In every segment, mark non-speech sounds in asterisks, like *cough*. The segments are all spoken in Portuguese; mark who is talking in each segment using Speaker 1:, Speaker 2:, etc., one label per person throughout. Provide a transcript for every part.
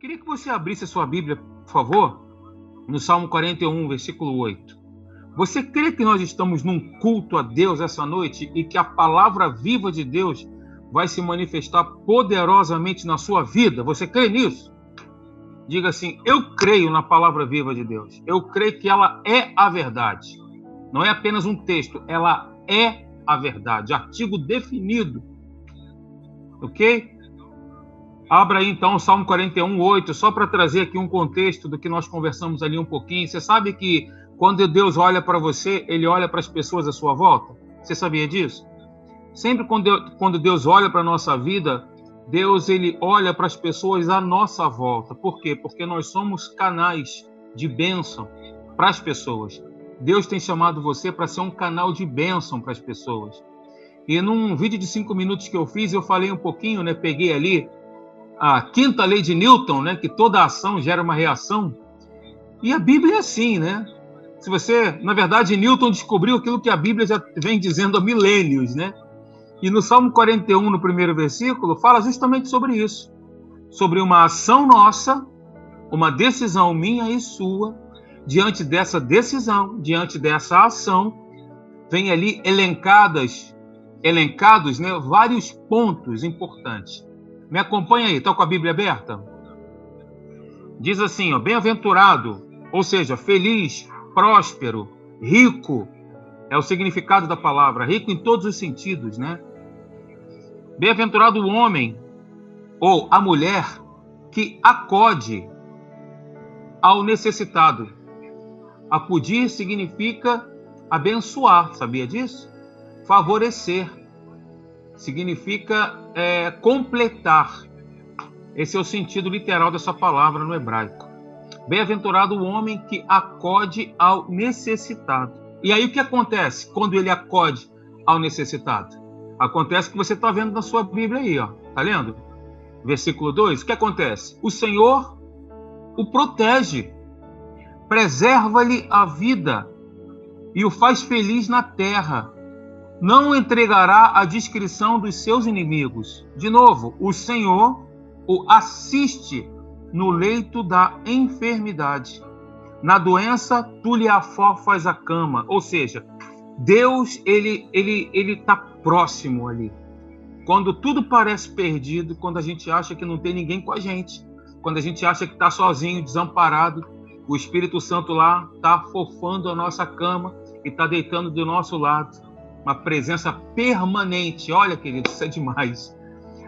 Speaker 1: Queria que você abrisse a sua Bíblia, por favor, no Salmo 41, versículo 8. Você crê que nós estamos num culto a Deus essa noite e que a palavra viva de Deus vai se manifestar poderosamente na sua vida? Você crê nisso? Diga assim: Eu creio na palavra viva de Deus. Eu creio que ela é a verdade. Não é apenas um texto, ela é a verdade. Artigo definido. Ok? Abra aí então o Salmo 41, 8, só para trazer aqui um contexto do que nós conversamos ali um pouquinho. Você sabe que quando Deus olha para você, ele olha para as pessoas à sua volta? Você sabia disso? Sempre quando Deus olha para a nossa vida, Deus ele olha para as pessoas à nossa volta. Por quê? Porque nós somos canais de bênção para as pessoas. Deus tem chamado você para ser um canal de bênção para as pessoas. E num vídeo de cinco minutos que eu fiz, eu falei um pouquinho, né? Peguei ali a quinta lei de Newton, né? Que toda ação gera uma reação. E a Bíblia é assim, né? Se você, na verdade, Newton descobriu aquilo que a Bíblia já vem dizendo há milênios, né? E no Salmo 41, no primeiro versículo, fala justamente sobre isso. Sobre uma ação nossa, uma decisão minha e sua. Diante dessa decisão, diante dessa ação, vem ali elencadas, elencados, né, vários pontos importantes. Me acompanha aí, está com a Bíblia aberta? Diz assim, ó, bem-aventurado, ou seja, feliz, próspero, rico, é o significado da palavra, rico em todos os sentidos, né? Bem-aventurado o homem ou a mulher que acode ao necessitado. Acudir significa abençoar, sabia disso? Favorecer significa é, completar. Esse é o sentido literal dessa palavra no hebraico. Bem-aventurado o homem que acode ao necessitado. E aí o que acontece quando ele acode ao necessitado? Acontece que você está vendo na sua Bíblia aí, ó. Tá lendo? Versículo 2. O que acontece? O Senhor o protege, preserva-lhe a vida e o faz feliz na terra. Não entregará a discrição dos seus inimigos. De novo, o Senhor o assiste no leito da enfermidade. Na doença, tu lhe afofas a cama. Ou seja, Deus ele ele ele está próximo ali. Quando tudo parece perdido, quando a gente acha que não tem ninguém com a gente, quando a gente acha que está sozinho, desamparado, o Espírito Santo lá está fofando a nossa cama e está deitando do nosso lado. Uma presença permanente. Olha, querido, isso é demais.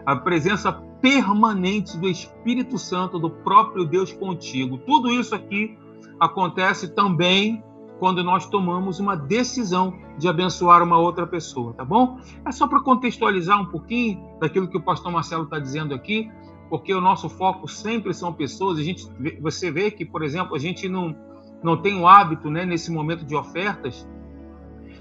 Speaker 1: A presença permanente do Espírito Santo, do próprio Deus contigo. Tudo isso aqui acontece também quando nós tomamos uma decisão de abençoar uma outra pessoa, tá bom? É só para contextualizar um pouquinho daquilo que o pastor Marcelo está dizendo aqui, porque o nosso foco sempre são pessoas. A gente, você vê que, por exemplo, a gente não, não tem o hábito, né, nesse momento de ofertas,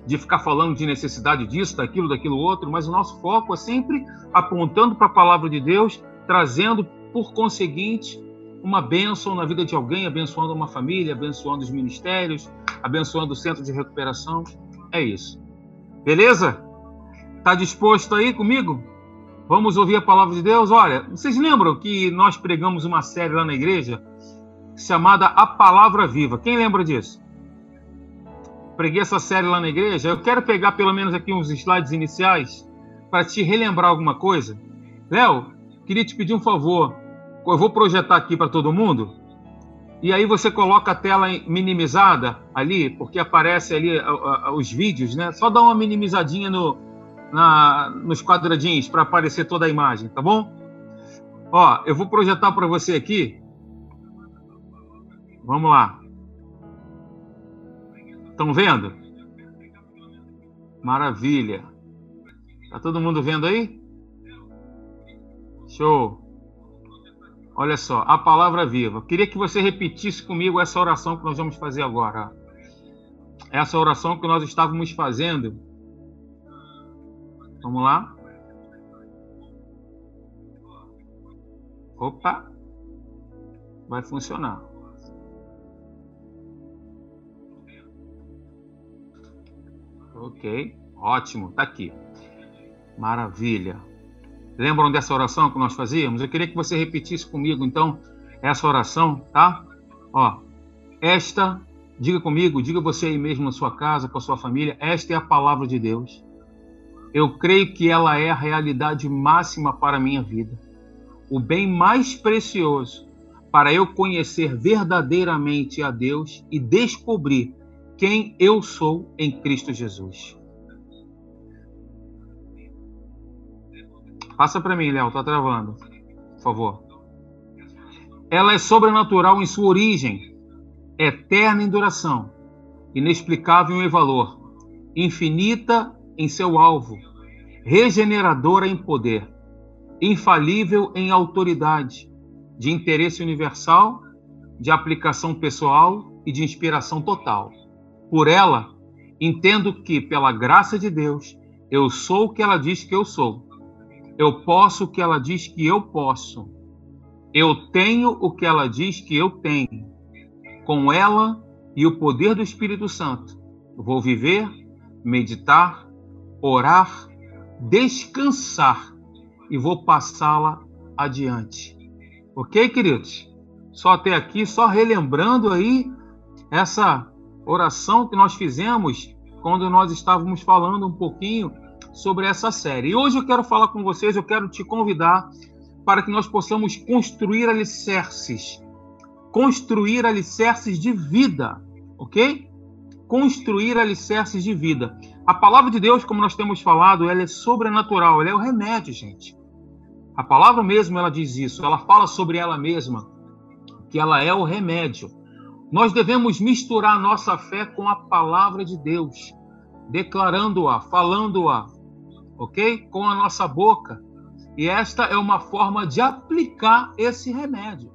Speaker 1: de ficar falando de necessidade disso, daquilo, daquilo outro, mas o nosso foco é sempre apontando para a palavra de Deus, trazendo, por conseguinte, uma bênção na vida de alguém, abençoando uma família, abençoando os ministérios, abençoando o centro de recuperação. É isso. Beleza? Está disposto aí comigo? Vamos ouvir a palavra de Deus? Olha, vocês lembram que nós pregamos uma série lá na igreja chamada A Palavra Viva? Quem lembra disso? Preguei essa série lá na igreja. Eu quero pegar pelo menos aqui uns slides iniciais para te relembrar alguma coisa. Léo, queria te pedir um favor. Eu vou projetar aqui para todo mundo e aí você coloca a tela minimizada ali, porque aparece ali os vídeos, né? Só dá uma minimizadinha no, na, nos quadradinhos para aparecer toda a imagem, tá bom? Ó, eu vou projetar para você aqui. Vamos lá. Estão vendo? Maravilha. Tá todo mundo vendo aí? Show. Olha só, a palavra viva. Queria que você repetisse comigo essa oração que nós vamos fazer agora. Essa oração que nós estávamos fazendo. Vamos lá? Opa! Vai funcionar. Ok, ótimo, tá aqui. Maravilha. Lembram dessa oração que nós fazíamos? Eu queria que você repetisse comigo, então, essa oração, tá? Ó, esta, diga comigo, diga você aí mesmo na sua casa, com a sua família, esta é a palavra de Deus. Eu creio que ela é a realidade máxima para a minha vida. O bem mais precioso para eu conhecer verdadeiramente a Deus e descobrir quem eu sou em Cristo Jesus. Passa para mim, Léo, tá travando. Por favor. Ela é sobrenatural em sua origem, eterna em duração, inexplicável em valor, infinita em seu alvo, regeneradora em poder, infalível em autoridade, de interesse universal, de aplicação pessoal e de inspiração total. Por ela, entendo que, pela graça de Deus, eu sou o que ela diz que eu sou. Eu posso o que ela diz que eu posso. Eu tenho o que ela diz que eu tenho. Com ela e o poder do Espírito Santo, vou viver, meditar, orar, descansar e vou passá-la adiante. Ok, queridos? Só até aqui, só relembrando aí essa oração que nós fizemos quando nós estávamos falando um pouquinho sobre essa série. E hoje eu quero falar com vocês, eu quero te convidar para que nós possamos construir alicerces. Construir alicerces de vida, ok? Construir alicerces de vida. A palavra de Deus, como nós temos falado, ela é sobrenatural, ela é o remédio, gente. A palavra mesmo ela diz isso, ela fala sobre ela mesma, que ela é o remédio. Nós devemos misturar nossa fé com a palavra de Deus, declarando-a, falando-a, ok? Com a nossa boca. E esta é uma forma de aplicar esse remédio.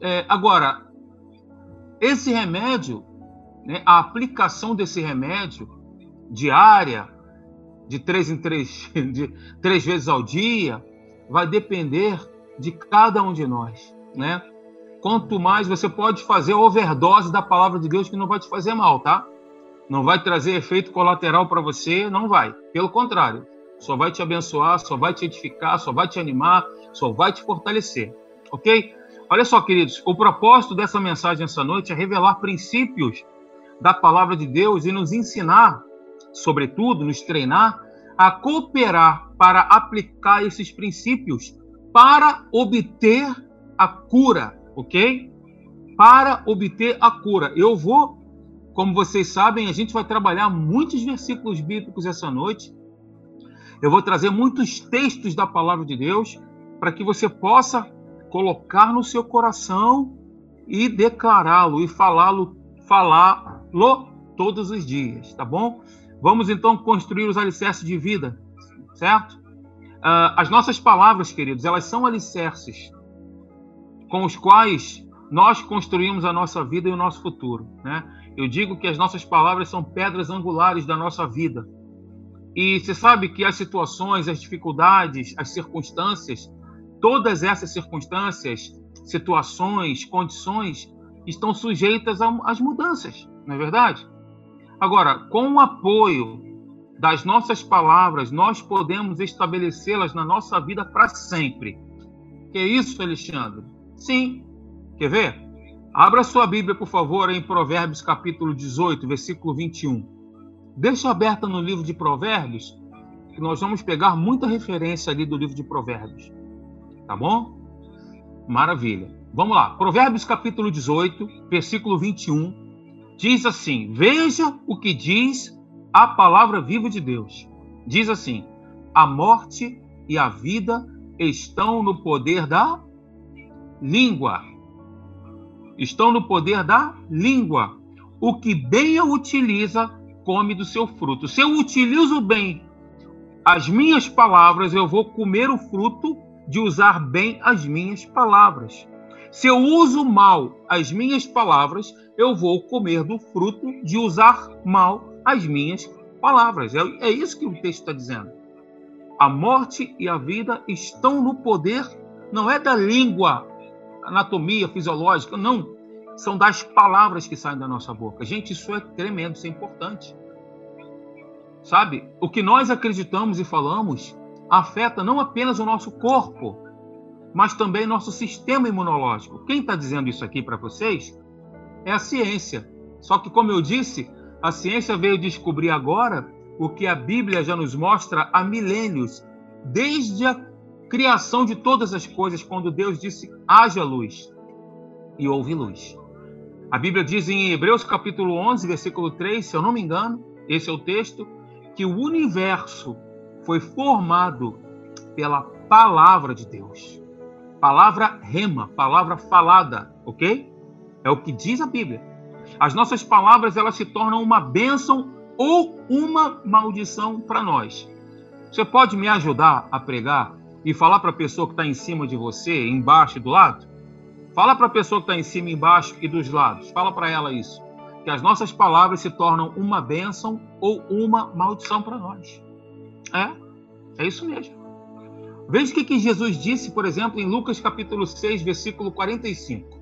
Speaker 1: É, agora, esse remédio, né, a aplicação desse remédio diária, de três em três, *laughs* de três vezes ao dia, vai depender de cada um de nós, né? Quanto mais você pode fazer overdose da palavra de Deus que não vai te fazer mal, tá? Não vai trazer efeito colateral para você, não vai. Pelo contrário, só vai te abençoar, só vai te edificar, só vai te animar, só vai te fortalecer, ok? Olha só, queridos, o propósito dessa mensagem essa noite é revelar princípios da palavra de Deus e nos ensinar, sobretudo, nos treinar a cooperar para aplicar esses princípios para obter a cura, ok? Para obter a cura. Eu vou, como vocês sabem, a gente vai trabalhar muitos versículos bíblicos essa noite. Eu vou trazer muitos textos da palavra de Deus para que você possa colocar no seu coração e declará-lo e falá-lo, falá-lo todos os dias, tá bom? Vamos então construir os alicerces de vida, certo? Uh, as nossas palavras, queridos, elas são alicerces com os quais nós construímos a nossa vida e o nosso futuro, né? Eu digo que as nossas palavras são pedras angulares da nossa vida. E você sabe que as situações, as dificuldades, as circunstâncias, todas essas circunstâncias, situações, condições estão sujeitas às mudanças, não é verdade? Agora, com o apoio das nossas palavras, nós podemos estabelecê-las na nossa vida para sempre. Que é isso, Alexandre? Sim. Quer ver? Abra sua Bíblia, por favor, em Provérbios capítulo 18, versículo 21. Deixa aberta no livro de Provérbios, que nós vamos pegar muita referência ali do livro de Provérbios. Tá bom? Maravilha. Vamos lá. Provérbios capítulo 18, versículo 21 diz assim: Veja o que diz a palavra viva de Deus. Diz assim: A morte e a vida estão no poder da língua. Estão no poder da língua. O que bem a utiliza, come do seu fruto. Se eu utilizo bem as minhas palavras, eu vou comer o fruto de usar bem as minhas palavras. Se eu uso mal as minhas palavras, eu vou comer do fruto de usar mal as minhas palavras. É, é isso que o texto está dizendo. A morte e a vida estão no poder, não é da língua, anatomia fisiológica, não. São das palavras que saem da nossa boca. Gente, isso é tremendo, isso é importante. Sabe? O que nós acreditamos e falamos afeta não apenas o nosso corpo, mas também nosso sistema imunológico. Quem está dizendo isso aqui para vocês é a ciência. Só que, como eu disse, a ciência veio descobrir agora o que a Bíblia já nos mostra há milênios, desde a criação de todas as coisas, quando Deus disse: haja luz, e houve luz. A Bíblia diz em Hebreus capítulo 11, versículo 3, se eu não me engano, esse é o texto, que o universo foi formado pela palavra de Deus. Palavra rema, palavra falada, ok? É o que diz a Bíblia. As nossas palavras elas se tornam uma bênção ou uma maldição para nós. Você pode me ajudar a pregar e falar para a pessoa que está em cima de você, embaixo e do lado? Fala para a pessoa que está em cima, embaixo e dos lados. Fala para ela isso. Que as nossas palavras se tornam uma bênção ou uma maldição para nós. É, é isso mesmo. Veja o que, que Jesus disse, por exemplo, em Lucas capítulo 6, versículo 45.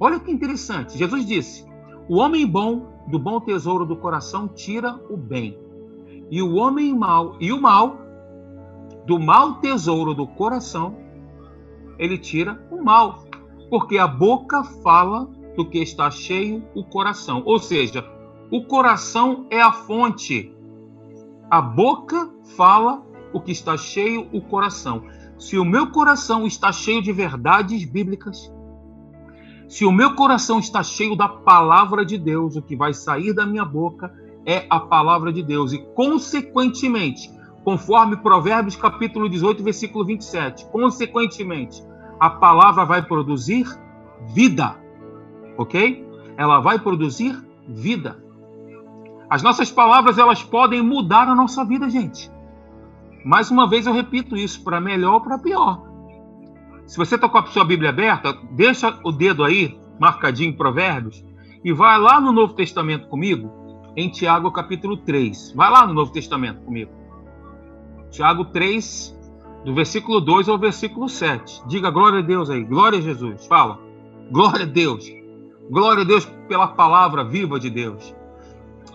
Speaker 1: Olha que interessante. Jesus disse: O homem bom do bom tesouro do coração tira o bem, e o homem mau e o mal do mau tesouro do coração ele tira o mal, porque a boca fala do que está cheio o coração. Ou seja, o coração é a fonte. A boca fala o que está cheio o coração. Se o meu coração está cheio de verdades bíblicas, se o meu coração está cheio da palavra de Deus, o que vai sair da minha boca é a palavra de Deus. E, consequentemente, conforme Provérbios capítulo 18, versículo 27, consequentemente, a palavra vai produzir vida. Ok? Ela vai produzir vida. As nossas palavras, elas podem mudar a nossa vida, gente. Mais uma vez eu repito isso, para melhor ou para pior. Se você está com a sua Bíblia aberta, deixa o dedo aí, marcadinho em Provérbios, e vai lá no Novo Testamento comigo, em Tiago capítulo 3. Vai lá no Novo Testamento comigo. Tiago 3, do versículo 2 ao versículo 7. Diga glória a Deus aí, glória a Jesus. Fala, glória a Deus. Glória a Deus pela palavra viva de Deus.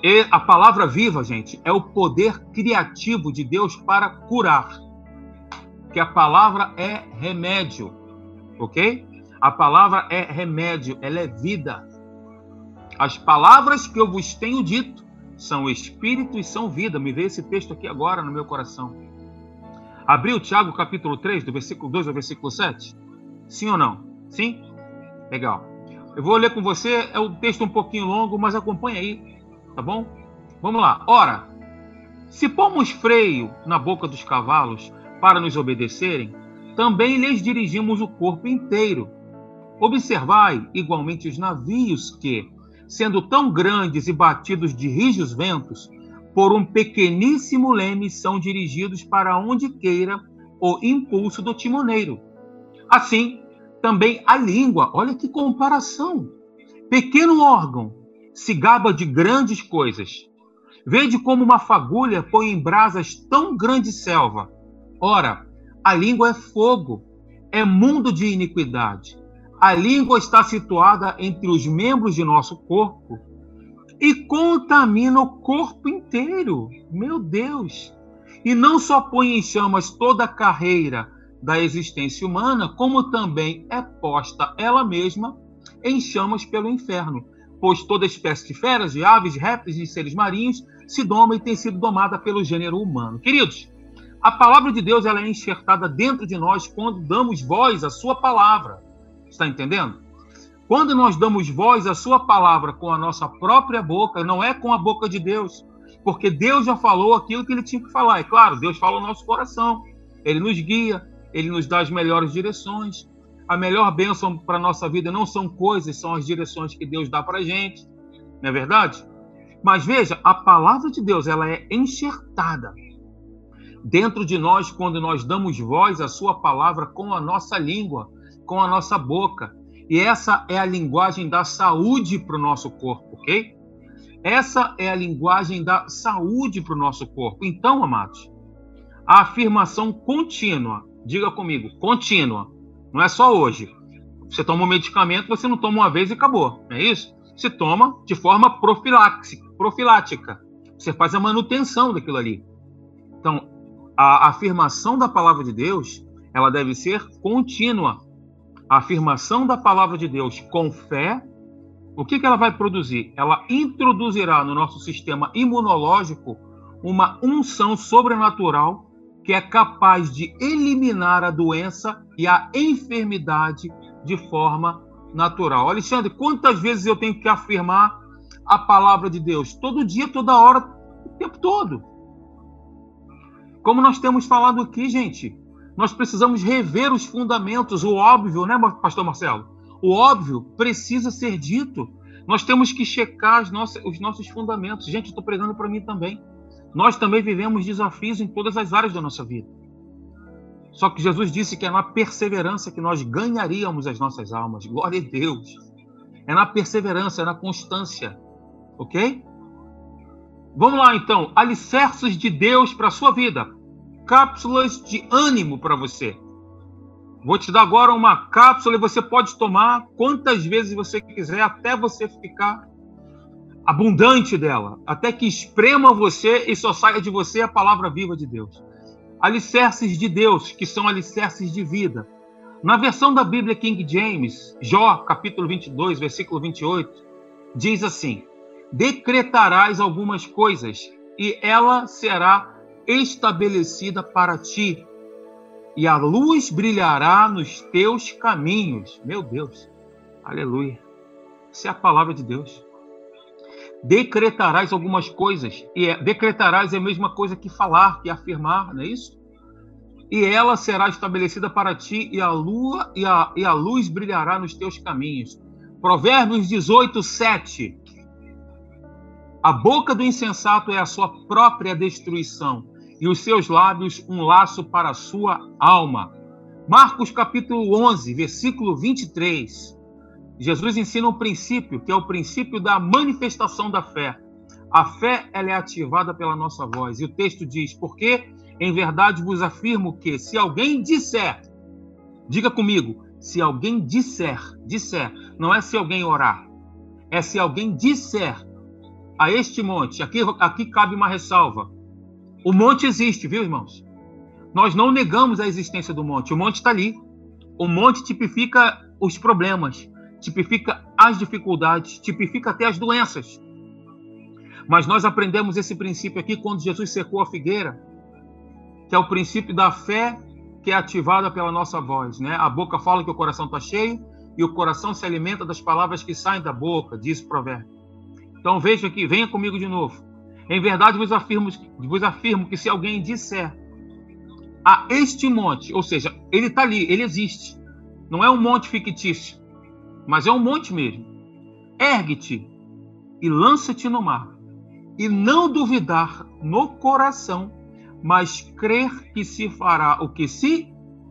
Speaker 1: E a palavra viva, gente, é o poder criativo de Deus para curar que a palavra é remédio, ok? A palavra é remédio, ela é vida. As palavras que eu vos tenho dito são espírito e são vida. Me vê esse texto aqui agora no meu coração. Abriu Tiago capítulo 3, do versículo 2 ao versículo 7? Sim ou não? Sim? Legal. Eu vou ler com você, é um texto um pouquinho longo, mas acompanha aí, tá bom? Vamos lá. Ora, se pomos freio na boca dos cavalos para nos obedecerem, também lhes dirigimos o corpo inteiro. Observai igualmente os navios que, sendo tão grandes e batidos de rijos ventos, por um pequeníssimo leme são dirigidos para onde queira o impulso do timoneiro. Assim, também a língua, olha que comparação. Pequeno órgão se gaba de grandes coisas. Vede como uma fagulha põe em brasas tão grande selva. Ora, a língua é fogo, é mundo de iniquidade. A língua está situada entre os membros de nosso corpo e contamina o corpo inteiro. Meu Deus! E não só põe em chamas toda a carreira da existência humana, como também é posta ela mesma em chamas pelo inferno, pois toda espécie de feras, de aves, de répteis e seres marinhos se doma e tem sido domada pelo gênero humano. Queridos, a palavra de Deus ela é enxertada dentro de nós quando damos voz à sua palavra. Está entendendo? Quando nós damos voz à sua palavra com a nossa própria boca, não é com a boca de Deus, porque Deus já falou aquilo que ele tinha que falar. É claro, Deus fala no nosso coração. Ele nos guia, ele nos dá as melhores direções. A melhor bênção para a nossa vida não são coisas, são as direções que Deus dá para a gente. Não é verdade? Mas veja, a palavra de Deus ela é enxertada dentro de nós quando nós damos voz à Sua palavra com a nossa língua, com a nossa boca. E essa é a linguagem da saúde para o nosso corpo, ok? Essa é a linguagem da saúde para o nosso corpo. Então, amados, a afirmação contínua, diga comigo, contínua, não é só hoje. Você toma um medicamento, você não toma uma vez e acabou, não é isso? Você toma de forma profilática. Você faz a manutenção daquilo ali. Então, a afirmação da palavra de Deus, ela deve ser contínua. A afirmação da palavra de Deus com fé, o que, que ela vai produzir? Ela introduzirá no nosso sistema imunológico uma unção sobrenatural que é capaz de eliminar a doença e a enfermidade de forma natural. Alexandre, quantas vezes eu tenho que afirmar a palavra de Deus? Todo dia, toda hora, o tempo todo. Como nós temos falado aqui, gente, nós precisamos rever os fundamentos, o óbvio, né, Pastor Marcelo? O óbvio precisa ser dito. Nós temos que checar nossas, os nossos fundamentos. Gente, estou pregando para mim também. Nós também vivemos desafios em todas as áreas da nossa vida. Só que Jesus disse que é na perseverança que nós ganharíamos as nossas almas. Glória a Deus. É na perseverança, é na constância. Ok? Vamos lá então. Alicerces de Deus para a sua vida cápsulas de ânimo para você. Vou te dar agora uma cápsula e você pode tomar quantas vezes você quiser até você ficar abundante dela, até que esprema você e só saia de você a palavra viva de Deus. Alicerces de Deus, que são alicerces de vida. Na versão da Bíblia King James, Jó, capítulo 22, versículo 28, diz assim: Decretarás algumas coisas e ela será estabelecida para ti, e a luz brilhará nos teus caminhos. Meu Deus, aleluia. Essa é a palavra de Deus. Decretarás algumas coisas, e é, decretarás é a mesma coisa que falar, que afirmar, não é isso? E ela será estabelecida para ti, e a lua e a, e a luz brilhará nos teus caminhos. Provérbios 18, 7. A boca do insensato é a sua própria destruição, e os seus lábios um laço para a sua alma. Marcos capítulo 11, versículo 23. Jesus ensina um princípio, que é o princípio da manifestação da fé. A fé ela é ativada pela nossa voz. E o texto diz: Porque em verdade vos afirmo que se alguém disser, diga comigo, se alguém disser, disser, não é se alguém orar, é se alguém disser a este monte, aqui, aqui cabe uma ressalva, o monte existe, viu, irmãos? Nós não negamos a existência do monte. O monte está ali. O monte tipifica os problemas, tipifica as dificuldades, tipifica até as doenças. Mas nós aprendemos esse princípio aqui quando Jesus secou a figueira, que é o princípio da fé que é ativada pela nossa voz. Né? A boca fala que o coração está cheio e o coração se alimenta das palavras que saem da boca, diz o provérbio. Então veja aqui, venha comigo de novo. Em verdade vos afirmo, vos afirmo que se alguém disser a este monte, ou seja, ele está ali, ele existe, não é um monte fictício, mas é um monte mesmo. Ergue-te e lança-te no mar, e não duvidar no coração, mas crer que se fará o que se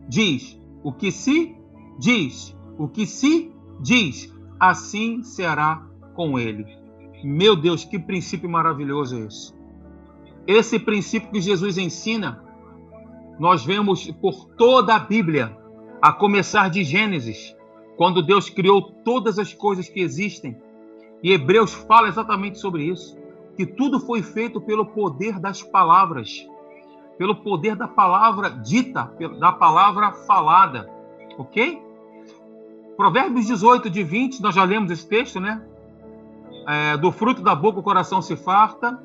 Speaker 1: diz, o que se diz, o que se diz, assim será com ele. Meu Deus, que princípio maravilhoso é esse. Esse princípio que Jesus ensina, nós vemos por toda a Bíblia, a começar de Gênesis, quando Deus criou todas as coisas que existem. E Hebreus fala exatamente sobre isso, que tudo foi feito pelo poder das palavras, pelo poder da palavra dita, da palavra falada, ok? Provérbios 18, de 20, nós já lemos esse texto, né? É, do fruto da boca o coração se farta,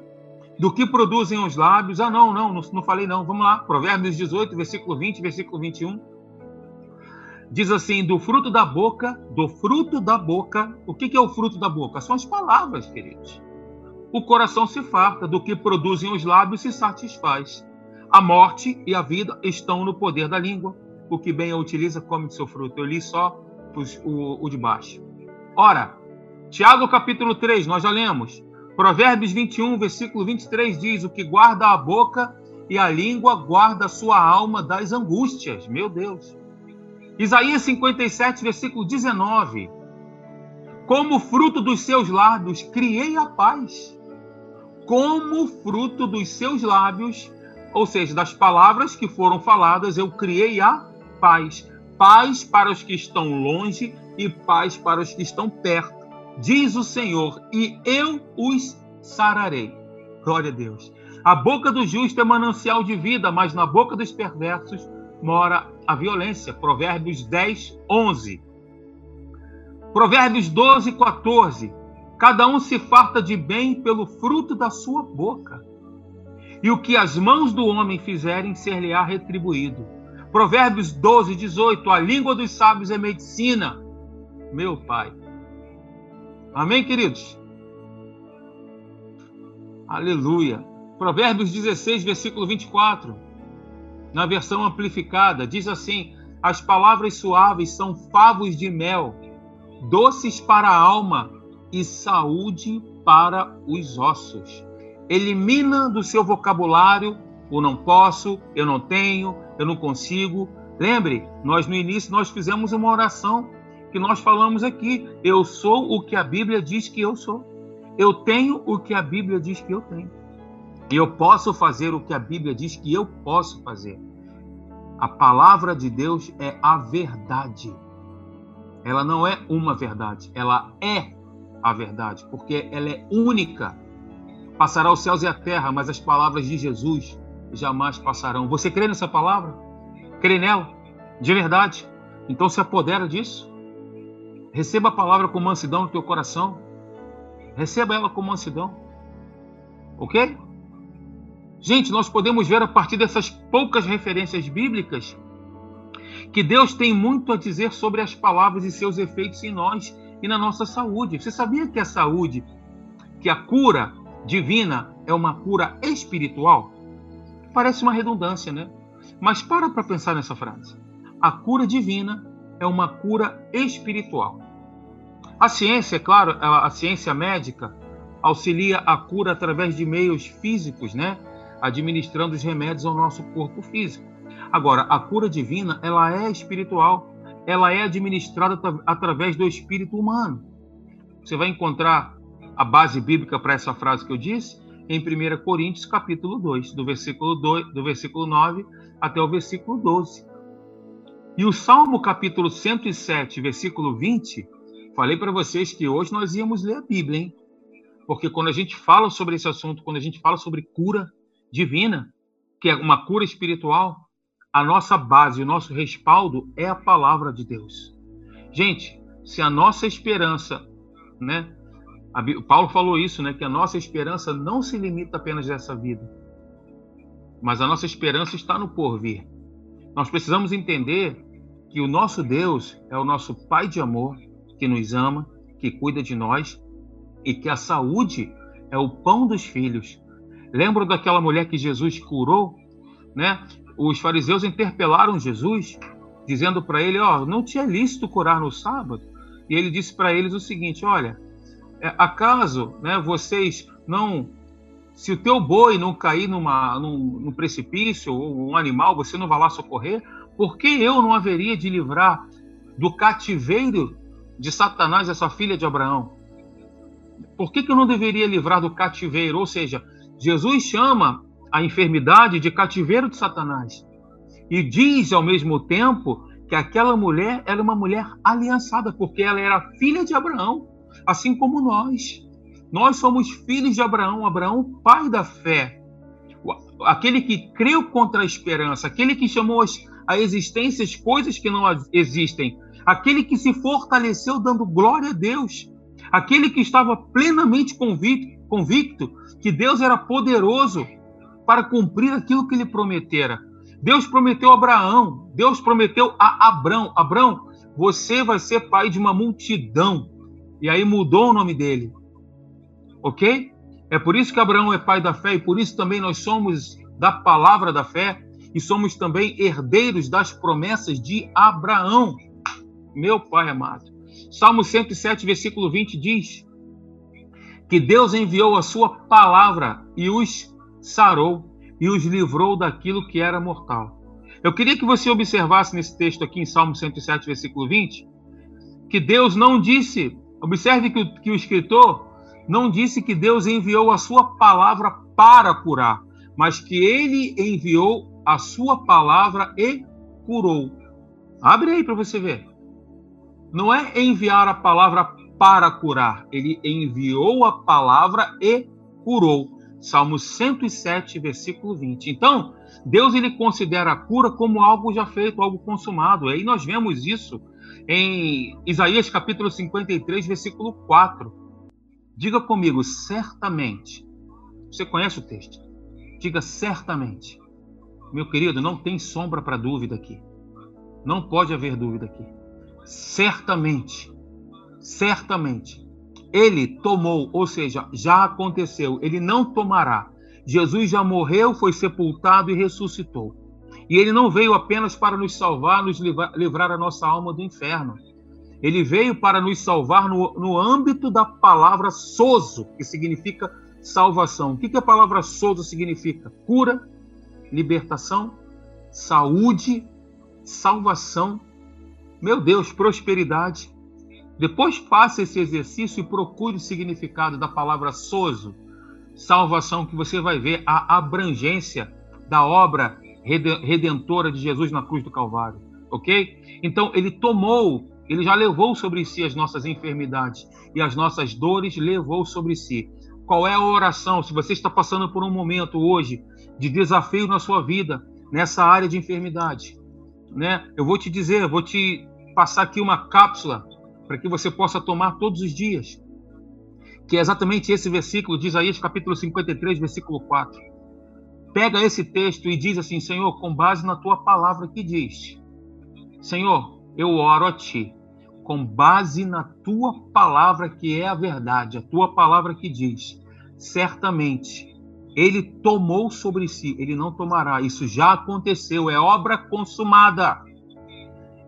Speaker 1: do que produzem os lábios. Ah, não, não, não, não falei não. Vamos lá. Provérbios 18, versículo 20, versículo 21. Diz assim: do fruto da boca, do fruto da boca. O que, que é o fruto da boca? São as palavras, queridos. O coração se farta, do que produzem os lábios se satisfaz. A morte e a vida estão no poder da língua. O que bem a utiliza come de seu fruto. Eu li só os, o, o de baixo. Ora, Tiago capítulo 3, nós já lemos. Provérbios 21, versículo 23 diz: O que guarda a boca e a língua guarda a sua alma das angústias. Meu Deus. Isaías 57, versículo 19. Como fruto dos seus lábios criei a paz. Como fruto dos seus lábios, ou seja, das palavras que foram faladas, eu criei a paz. Paz para os que estão longe e paz para os que estão perto diz o Senhor, e eu os sararei. Glória a Deus. A boca do justo é manancial de vida, mas na boca dos perversos mora a violência. Provérbios 10, 11. Provérbios 12, 14. Cada um se farta de bem pelo fruto da sua boca. E o que as mãos do homem fizerem, ser-lhe-á retribuído. Provérbios 12, 18. A língua dos sábios é medicina. Meu Pai. Amém, queridos? Aleluia. Provérbios 16, versículo 24. Na versão amplificada, diz assim: As palavras suaves são favos de mel, doces para a alma e saúde para os ossos. Elimina do seu vocabulário o não posso, eu não tenho, eu não consigo. Lembre, nós no início nós fizemos uma oração que nós falamos aqui. Eu sou o que a Bíblia diz que eu sou. Eu tenho o que a Bíblia diz que eu tenho. E eu posso fazer o que a Bíblia diz que eu posso fazer. A palavra de Deus é a verdade. Ela não é uma verdade, ela é a verdade, porque ela é única. Passará os céus e a terra, mas as palavras de Jesus jamais passarão. Você crê nessa palavra? Crê nela? De verdade? Então se apodera disso. Receba a palavra com mansidão no teu coração. Receba ela com mansidão. Ok? Gente, nós podemos ver a partir dessas poucas referências bíblicas que Deus tem muito a dizer sobre as palavras e seus efeitos em nós e na nossa saúde. Você sabia que a saúde, que a cura divina é uma cura espiritual? Parece uma redundância, né? Mas para para pensar nessa frase. A cura divina é uma cura espiritual. A ciência, é claro, a ciência médica auxilia a cura através de meios físicos, né? Administrando os remédios ao nosso corpo físico. Agora, a cura divina, ela é espiritual ela é administrada através do espírito humano. Você vai encontrar a base bíblica para essa frase que eu disse em 1 Coríntios capítulo 2, do versículo 2, do versículo 9 até o versículo 12. E o Salmo capítulo 107, versículo 20, falei para vocês que hoje nós íamos ler a Bíblia, hein? Porque quando a gente fala sobre esse assunto, quando a gente fala sobre cura divina, que é uma cura espiritual, a nossa base, o nosso respaldo é a palavra de Deus. Gente, se a nossa esperança, né? Paulo falou isso, né? Que a nossa esperança não se limita apenas dessa vida, mas a nossa esperança está no porvir. Nós precisamos entender que o nosso Deus é o nosso Pai de amor, que nos ama, que cuida de nós e que a saúde é o pão dos filhos. Lembra daquela mulher que Jesus curou, né? os fariseus interpelaram Jesus, dizendo para ele: Ó, oh, não tinha lícito curar no sábado. E ele disse para eles o seguinte: Olha, é, acaso né, vocês não. Se o teu boi não cair numa, num, num precipício ou um animal, você não vai lá socorrer? Por que eu não haveria de livrar do cativeiro de Satanás essa filha de Abraão? Por que, que eu não deveria livrar do cativeiro? Ou seja, Jesus chama a enfermidade de cativeiro de Satanás. E diz ao mesmo tempo que aquela mulher era uma mulher aliançada, porque ela era filha de Abraão, assim como nós. Nós somos filhos de Abraão, Abraão, pai da fé. Aquele que creu contra a esperança, aquele que chamou a existência as coisas que não existem, aquele que se fortaleceu dando glória a Deus, aquele que estava plenamente convicto, convicto que Deus era poderoso para cumprir aquilo que ele prometera. Deus prometeu a Abraão, Deus prometeu a Abrão, Abrão, você vai ser pai de uma multidão. E aí mudou o nome dele. OK? É por isso que Abraão é pai da fé e por isso também nós somos da palavra da fé e somos também herdeiros das promessas de Abraão. Meu pai amado. Salmo 107, versículo 20 diz: que Deus enviou a sua palavra e os sarou e os livrou daquilo que era mortal. Eu queria que você observasse nesse texto aqui em Salmo 107, versículo 20, que Deus não disse, observe que o, que o escritor não disse que Deus enviou a sua palavra para curar, mas que ele enviou a sua palavra e curou. Abre aí para você ver. Não é enviar a palavra para curar, ele enviou a palavra e curou. Salmo 107, versículo 20. Então, Deus ele considera a cura como algo já feito, algo consumado. Aí nós vemos isso em Isaías capítulo 53, versículo 4. Diga comigo, certamente. Você conhece o texto? Diga certamente. Meu querido, não tem sombra para dúvida aqui. Não pode haver dúvida aqui. Certamente, certamente, ele tomou, ou seja, já aconteceu, ele não tomará. Jesus já morreu, foi sepultado e ressuscitou. E ele não veio apenas para nos salvar, nos livrar, a nossa alma do inferno. Ele veio para nos salvar no, no âmbito da palavra sozo, que significa salvação. O que, que a palavra sozo significa? Cura, libertação, saúde, salvação, meu Deus, prosperidade. Depois faça esse exercício e procure o significado da palavra sozo, salvação, que você vai ver a abrangência da obra redentora de Jesus na cruz do Calvário, ok? Então, ele tomou, ele já levou sobre si as nossas enfermidades e as nossas dores, levou sobre si. Qual é a oração? Se você está passando por um momento hoje de desafio na sua vida, nessa área de enfermidade, né? Eu vou te dizer, vou te passar aqui uma cápsula para que você possa tomar todos os dias, que é exatamente esse versículo de Isaías capítulo 53, versículo 4. Pega esse texto e diz assim: Senhor, com base na tua palavra que diz, Senhor, eu oro a ti, com base na tua palavra que é a verdade, a tua palavra que diz, certamente ele tomou sobre si, ele não tomará. Isso já aconteceu, é obra consumada.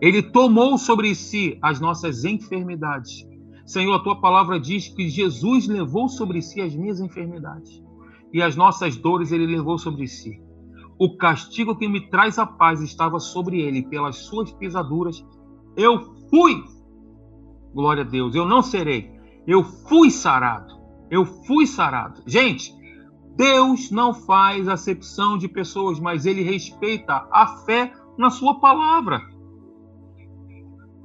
Speaker 1: Ele tomou sobre si as nossas enfermidades. Senhor, a tua palavra diz que Jesus levou sobre si as minhas enfermidades e as nossas dores ele levou sobre si. O castigo que me traz a paz estava sobre ele, pelas suas pisaduras eu fui. Glória a Deus, eu não serei. Eu fui sarado. Eu fui sarado. Gente, Deus não faz acepção de pessoas, mas ele respeita a fé na sua palavra.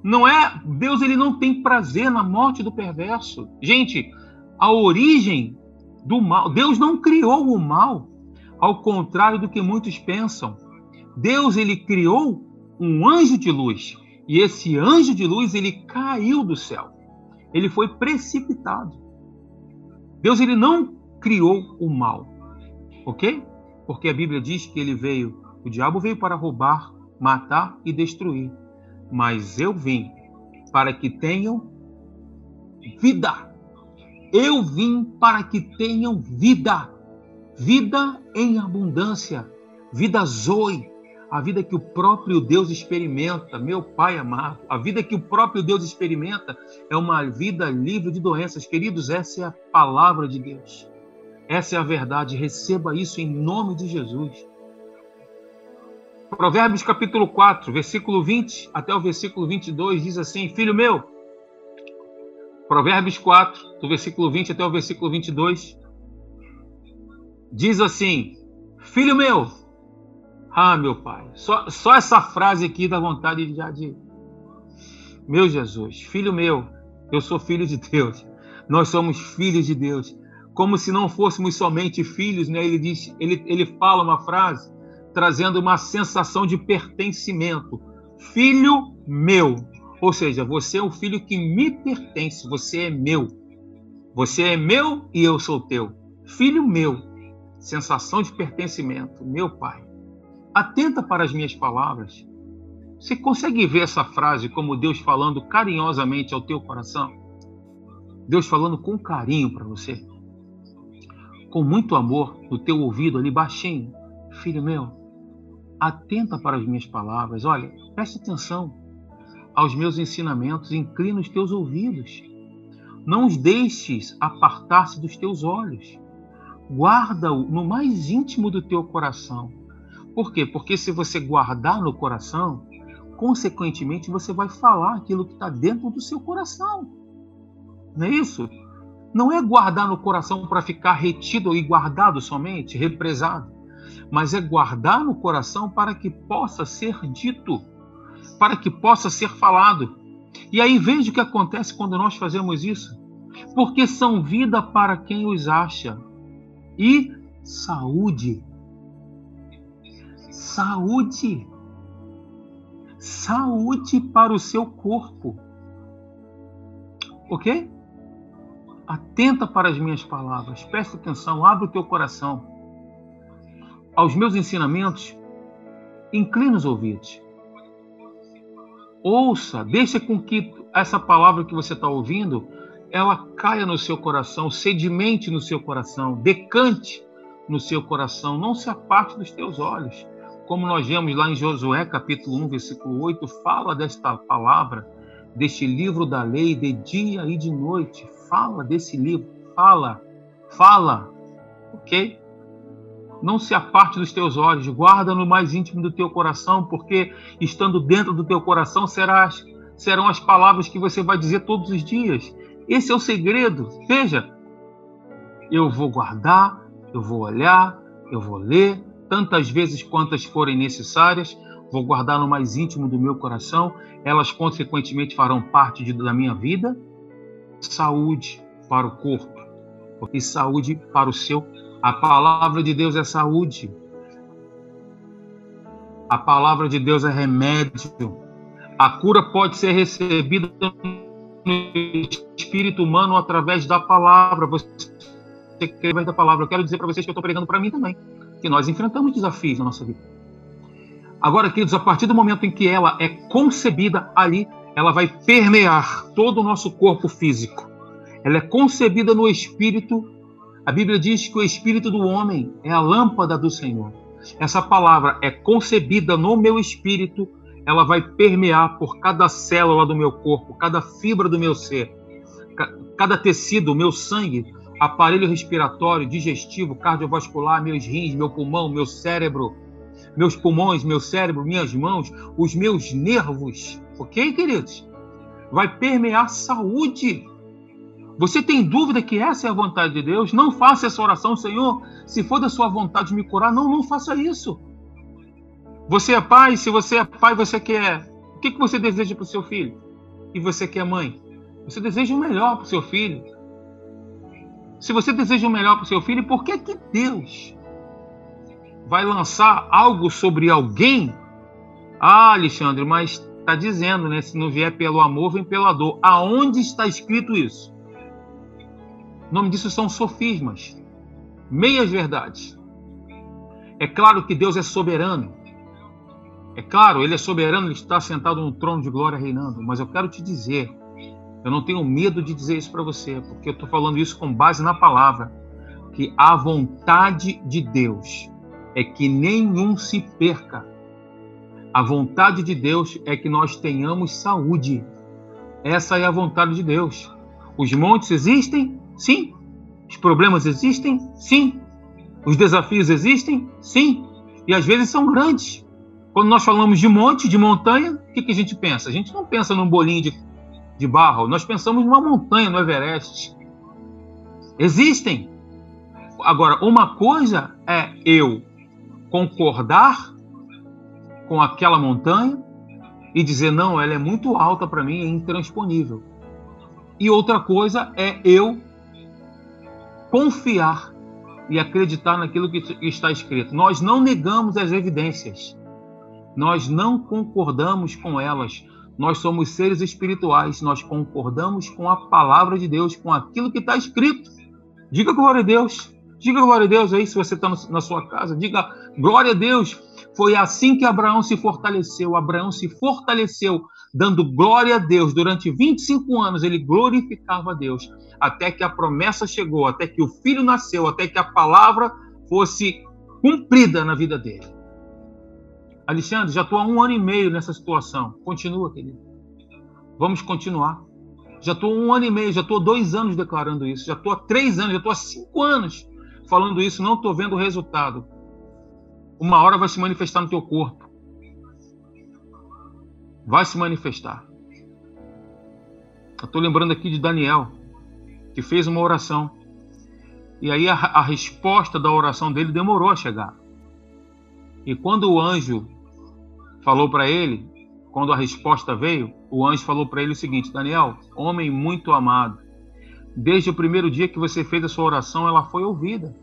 Speaker 1: Não é Deus ele não tem prazer na morte do perverso. Gente, a origem do mal, Deus não criou o mal, ao contrário do que muitos pensam. Deus ele criou um anjo de luz, e esse anjo de luz ele caiu do céu. Ele foi precipitado. Deus ele não criou o mal. Ok? Porque a Bíblia diz que ele veio, o diabo veio para roubar, matar e destruir. Mas eu vim para que tenham vida. Eu vim para que tenham vida. Vida em abundância. Vida zoe. A vida que o próprio Deus experimenta, meu Pai amado, a vida que o próprio Deus experimenta é uma vida livre de doenças. Queridos, essa é a palavra de Deus. Essa é a verdade. Receba isso em nome de Jesus. Provérbios capítulo 4, versículo 20 até o versículo 22 diz assim: Filho meu, Provérbios 4, do versículo 20 até o versículo 22, diz assim: Filho meu, ah, meu pai, só, só essa frase aqui dá vontade de já de. Meu Jesus, filho meu, eu sou filho de Deus, nós somos filhos de Deus como se não fôssemos somente filhos, né? Ele diz, ele, ele fala uma frase trazendo uma sensação de pertencimento. Filho meu, ou seja, você é o filho que me pertence, você é meu. Você é meu e eu sou teu. Filho meu, sensação de pertencimento, meu pai. Atenta para as minhas palavras. Você consegue ver essa frase como Deus falando carinhosamente ao teu coração? Deus falando com carinho para você com muito amor no teu ouvido ali baixinho, filho meu, atenta para as minhas palavras, olha, preste atenção aos meus ensinamentos, inclina os teus ouvidos, não os deixes apartar-se dos teus olhos, guarda-o no mais íntimo do teu coração. Por quê? Porque se você guardar no coração, consequentemente você vai falar aquilo que está dentro do seu coração. Não é isso? Não é guardar no coração para ficar retido e guardado somente, represado, mas é guardar no coração para que possa ser dito, para que possa ser falado. E aí veja o que acontece quando nós fazemos isso. Porque são vida para quem os acha e saúde. Saúde. Saúde para o seu corpo. Ok? Atenta para as minhas palavras, presta atenção, abre o teu coração. Aos meus ensinamentos, inclina os ouvidos. Ouça, deixa com que essa palavra que você está ouvindo, ela caia no seu coração, sedimente no seu coração, decante no seu coração, não se aparte dos teus olhos. Como nós vemos lá em Josué, capítulo 1, versículo 8, fala desta palavra, deste livro da lei, de dia e de noite. Fala desse livro, fala, fala, ok? Não se aparte dos teus olhos, guarda no mais íntimo do teu coração, porque estando dentro do teu coração serás, serão as palavras que você vai dizer todos os dias. Esse é o segredo. Veja, eu vou guardar, eu vou olhar, eu vou ler tantas vezes quantas forem necessárias, vou guardar no mais íntimo do meu coração, elas consequentemente farão parte de, da minha vida. Saúde para o corpo e saúde para o seu. A palavra de Deus é saúde. A palavra de Deus é remédio. A cura pode ser recebida no espírito humano através da palavra. Você através da palavra. Eu quero dizer para vocês que eu estou pregando para mim também, que nós enfrentamos desafios na nossa vida. Agora, queridos, a partir do momento em que ela é concebida ali, ela vai permear todo o nosso corpo físico. Ela é concebida no espírito. A Bíblia diz que o espírito do homem é a lâmpada do Senhor. Essa palavra é concebida no meu espírito, ela vai permear por cada célula do meu corpo, cada fibra do meu ser, cada tecido, meu sangue, aparelho respiratório, digestivo, cardiovascular, meus rins, meu pulmão, meu cérebro, meus pulmões, meu cérebro, minhas mãos, os meus nervos, ok, queridos? Vai permear saúde. Você tem dúvida que essa é a vontade de Deus? Não faça essa oração, Senhor. Se for da sua vontade me curar, não, não faça isso. Você é pai, se você é pai, você quer. O que, que você deseja para o seu filho? E você quer mãe? Você deseja o melhor para o seu filho. Se você deseja o melhor para o seu filho, por que, que Deus vai lançar algo sobre alguém? Ah, Alexandre, mas está dizendo, né? Se não vier pelo amor, vem pela dor. Aonde está escrito isso? O nome disso são sofismas, meias verdades. É claro que Deus é soberano. É claro, Ele é soberano, Ele está sentado no trono de glória reinando. Mas eu quero te dizer eu não tenho medo de dizer isso para você, porque eu estou falando isso com base na palavra, que a vontade de Deus é que nenhum se perca. A vontade de Deus é que nós tenhamos saúde. Essa é a vontade de Deus. Os montes existem? Sim. Os problemas existem? Sim. Os desafios existem? Sim. E às vezes são grandes. Quando nós falamos de monte, de montanha, o que, que a gente pensa? A gente não pensa num bolinho de de barro. Nós pensamos numa montanha no Everest. Existem. Agora, uma coisa é eu concordar com aquela montanha e dizer não, ela é muito alta para mim, é intransponível. E outra coisa é eu confiar e acreditar naquilo que está escrito. Nós não negamos as evidências. Nós não concordamos com elas. Nós somos seres espirituais, nós concordamos com a palavra de Deus, com aquilo que está escrito. Diga glória a Deus. Diga glória a Deus aí se você está na sua casa. Diga glória a Deus. Foi assim que Abraão se fortaleceu. Abraão se fortaleceu, dando glória a Deus. Durante 25 anos ele glorificava a Deus, até que a promessa chegou, até que o filho nasceu, até que a palavra fosse cumprida na vida dele. Alexandre, já estou há um ano e meio nessa situação. Continua, querido. Vamos continuar. Já estou um ano e meio, já estou dois anos declarando isso, já estou há três anos, já estou há cinco anos falando isso, não estou vendo o resultado. Uma hora vai se manifestar no teu corpo. Vai se manifestar. Estou lembrando aqui de Daniel, que fez uma oração. E aí a, a resposta da oração dele demorou a chegar. E quando o anjo falou para ele, quando a resposta veio, o anjo falou para ele o seguinte: Daniel, homem muito amado, desde o primeiro dia que você fez a sua oração, ela foi ouvida.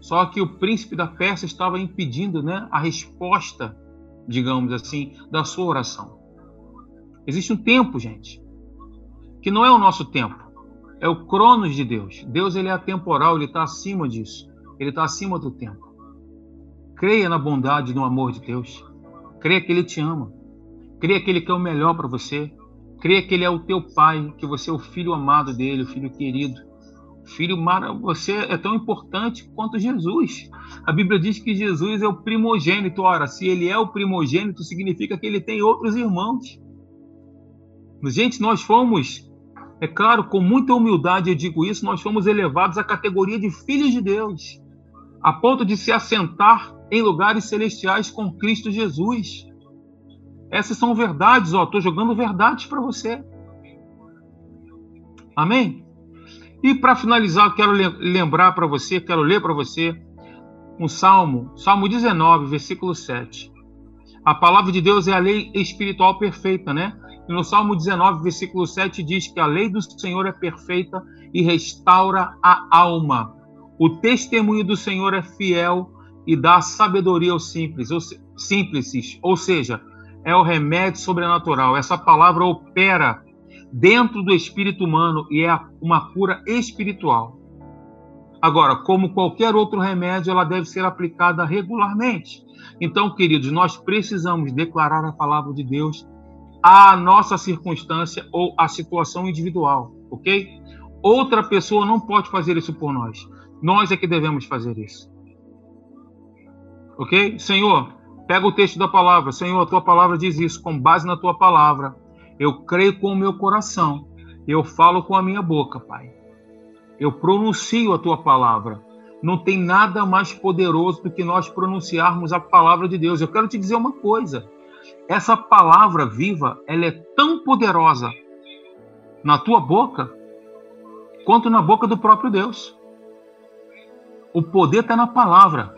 Speaker 1: Só que o príncipe da Pérsia estava impedindo né, a resposta, digamos assim, da sua oração. Existe um tempo, gente, que não é o nosso tempo, é o cronos de Deus. Deus ele é atemporal, ele está acima disso, ele está acima do tempo. Creia na bondade e no amor de Deus. Creia que Ele te ama. Creia que Ele quer o melhor para você. Creia que Ele é o teu Pai, que você é o filho amado dele, o filho querido. Filho, você é tão importante quanto Jesus. A Bíblia diz que Jesus é o primogênito. Ora, se ele é o primogênito, significa que ele tem outros irmãos. Gente, nós fomos, é claro, com muita humildade eu digo isso, nós fomos elevados à categoria de filhos de Deus, a ponto de se assentar em lugares celestiais com Cristo Jesus. Essas são verdades, ó, estou jogando verdades para você. Amém? E para finalizar, quero lembrar para você, quero ler para você um salmo, Salmo 19, versículo 7. A palavra de Deus é a lei espiritual perfeita, né? E no Salmo 19, versículo 7 diz que a lei do Senhor é perfeita e restaura a alma. O testemunho do Senhor é fiel e dá sabedoria aos simples, ou, simples, ou seja, é o remédio sobrenatural. Essa palavra opera dentro do espírito humano e é uma cura espiritual. Agora, como qualquer outro remédio, ela deve ser aplicada regularmente. Então, queridos, nós precisamos declarar a palavra de Deus à nossa circunstância ou à situação individual, ok? Outra pessoa não pode fazer isso por nós. Nós é que devemos fazer isso. Ok? Senhor, pega o texto da palavra. Senhor, a tua palavra diz isso. Com base na tua palavra, eu creio com o meu coração. Eu falo com a minha boca, Pai. Eu pronuncio a tua palavra. Não tem nada mais poderoso do que nós pronunciarmos a palavra de Deus. Eu quero te dizer uma coisa. Essa palavra viva, ela é tão poderosa na tua boca quanto na boca do próprio Deus. O poder está na palavra,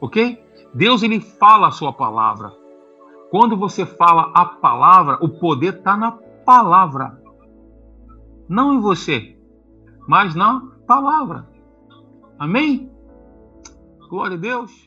Speaker 1: ok? Deus ele fala a sua palavra. Quando você fala a palavra, o poder está na palavra. Não em você, mas na palavra. Amém? Glória a Deus.